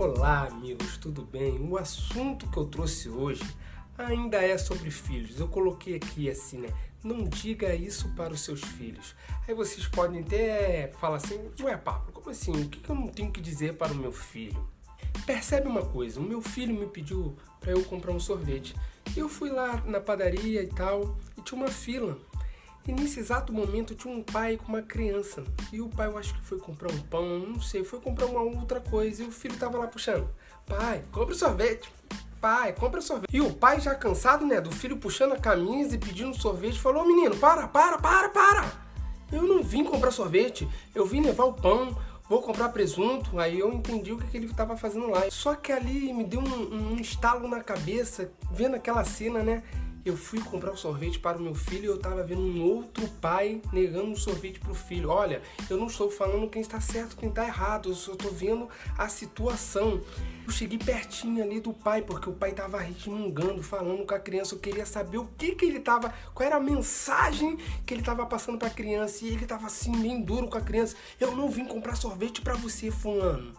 Olá, amigos, tudo bem? O assunto que eu trouxe hoje ainda é sobre filhos. Eu coloquei aqui assim, né? Não diga isso para os seus filhos. Aí vocês podem até falar assim: Ué, Pablo, como assim? O que eu não tenho que dizer para o meu filho? Percebe uma coisa: o meu filho me pediu para eu comprar um sorvete. Eu fui lá na padaria e tal, e tinha uma fila. E nesse exato momento tinha um pai com uma criança. E o pai, eu acho que foi comprar um pão, não sei, foi comprar uma outra coisa. E o filho tava lá puxando: Pai, compra sorvete. Pai, compra sorvete. E o pai, já cansado, né, do filho puxando a camisa e pedindo sorvete, falou: Menino, para, para, para, para. Eu não vim comprar sorvete, eu vim levar o pão, vou comprar presunto. Aí eu entendi o que, ele estava fazendo lá. Só que ali me deu um, um estalo na cabeça, vendo aquela cena, né? Eu fui comprar um sorvete para o meu filho e eu estava vendo um outro pai negando um sorvete para o filho. Olha, eu não estou falando quem está certo, quem está errado, eu só estou vendo a situação. Eu cheguei pertinho ali do pai, porque o pai estava resmungando, falando com a criança. Eu queria saber o que, que ele estava, qual era a mensagem que ele estava passando para a criança. E ele estava assim, bem duro com a criança. Eu não vim comprar sorvete para você, fulano.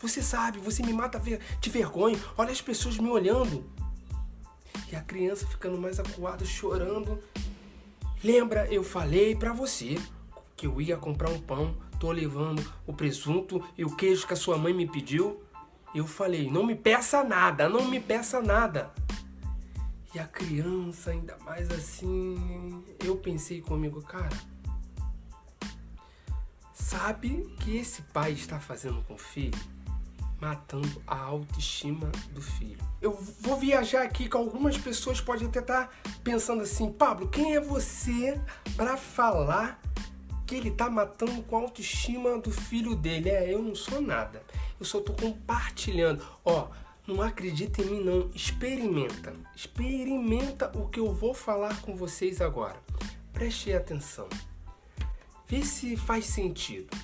Você sabe, você me mata de vergonha. Olha as pessoas me olhando. E a criança ficando mais acuada, chorando. Lembra, eu falei para você que eu ia comprar um pão, tô levando o presunto e o queijo que a sua mãe me pediu. Eu falei, não me peça nada, não me peça nada. E a criança, ainda mais assim, eu pensei comigo, cara, sabe que esse pai está fazendo com o filho? Matando a autoestima do filho. Eu vou viajar aqui que algumas pessoas podem até estar tá pensando assim, Pablo, quem é você para falar que ele tá matando com a autoestima do filho dele? É, eu não sou nada. Eu só tô compartilhando. Ó, não acredita em mim não, experimenta. Experimenta o que eu vou falar com vocês agora. Preste atenção. Vê se faz sentido.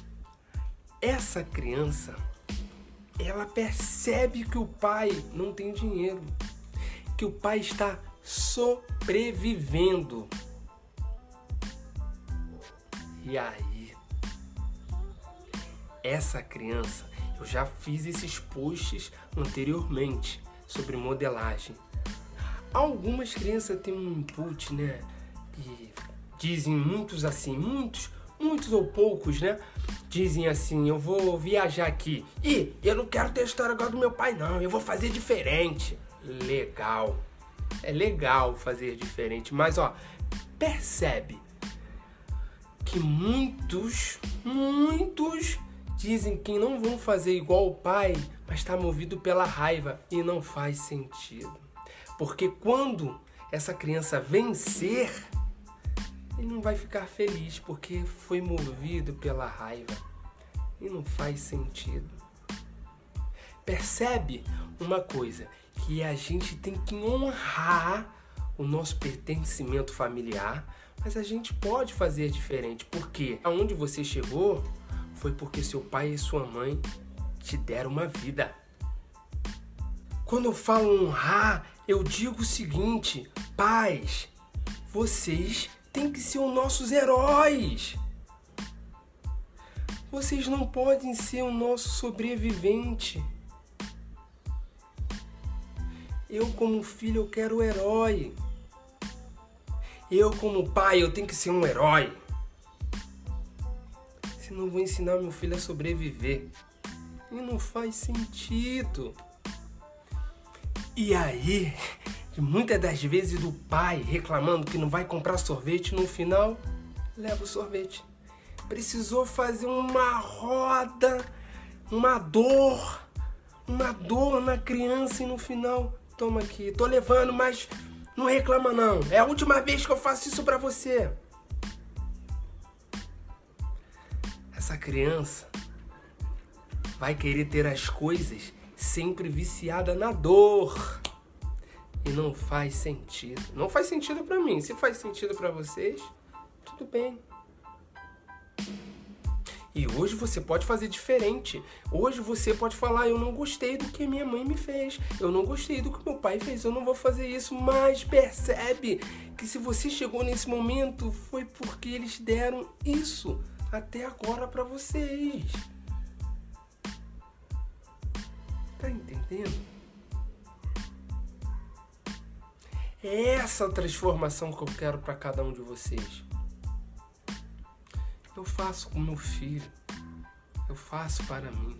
Essa criança ela percebe que o pai não tem dinheiro, que o pai está sobrevivendo. E aí, essa criança, eu já fiz esses posts anteriormente sobre modelagem. Algumas crianças têm um input, né? E dizem muitos assim, muitos muitos ou poucos, né? Dizem assim: eu vou viajar aqui. E eu não quero ter a história igual do meu pai, não. Eu vou fazer diferente. Legal. É legal fazer diferente. Mas, ó, percebe que muitos, muitos dizem que não vão fazer igual o pai, mas está movido pela raiva e não faz sentido. Porque quando essa criança vencer, ele não vai ficar feliz porque foi movido pela raiva. E não faz sentido. Percebe uma coisa, que a gente tem que honrar o nosso pertencimento familiar, mas a gente pode fazer diferente, porque aonde você chegou foi porque seu pai e sua mãe te deram uma vida. Quando eu falo honrar, eu digo o seguinte: pais, vocês tem que ser os nossos heróis. Vocês não podem ser o nosso sobrevivente. Eu como filho eu quero o herói. Eu como pai eu tenho que ser um herói. Senão vou ensinar meu filho a sobreviver. E não faz sentido. E aí, muitas das vezes do pai reclamando que não vai comprar sorvete, no final leva o sorvete. Precisou fazer uma roda, uma dor, uma dor na criança e no final, toma aqui, tô levando, mas não reclama não. É a última vez que eu faço isso para você. Essa criança vai querer ter as coisas sempre viciada na dor e não faz sentido. Não faz sentido para mim. Se faz sentido para vocês, tudo bem. E hoje você pode fazer diferente. Hoje você pode falar: eu não gostei do que minha mãe me fez, eu não gostei do que meu pai fez, eu não vou fazer isso. Mas percebe que se você chegou nesse momento foi porque eles deram isso até agora para vocês. vendo? É essa transformação que eu quero para cada um de vocês. Eu faço com meu filho. Eu faço para mim.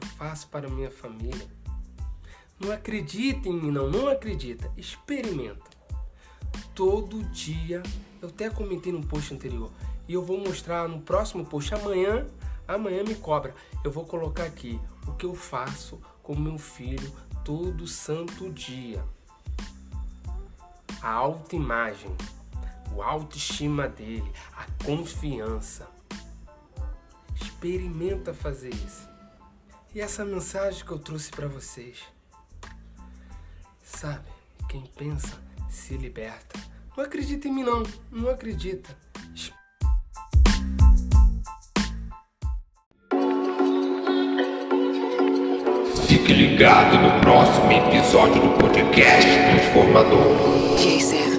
Eu faço para minha família. Não acredita em mim, não. Não acredita. Experimenta. Todo dia. Eu até comentei no post anterior. E eu vou mostrar no próximo post. Amanhã, amanhã me cobra. Eu vou colocar aqui o que eu faço com meu filho todo santo dia. A autoimagem, a autoestima dele, a confiança. Experimenta fazer isso. E essa mensagem que eu trouxe para vocês. Sabe, quem pensa se liberta. Não acredita em mim não, não acredita. Fique ligado no próximo episódio do podcast Transformador. Jason.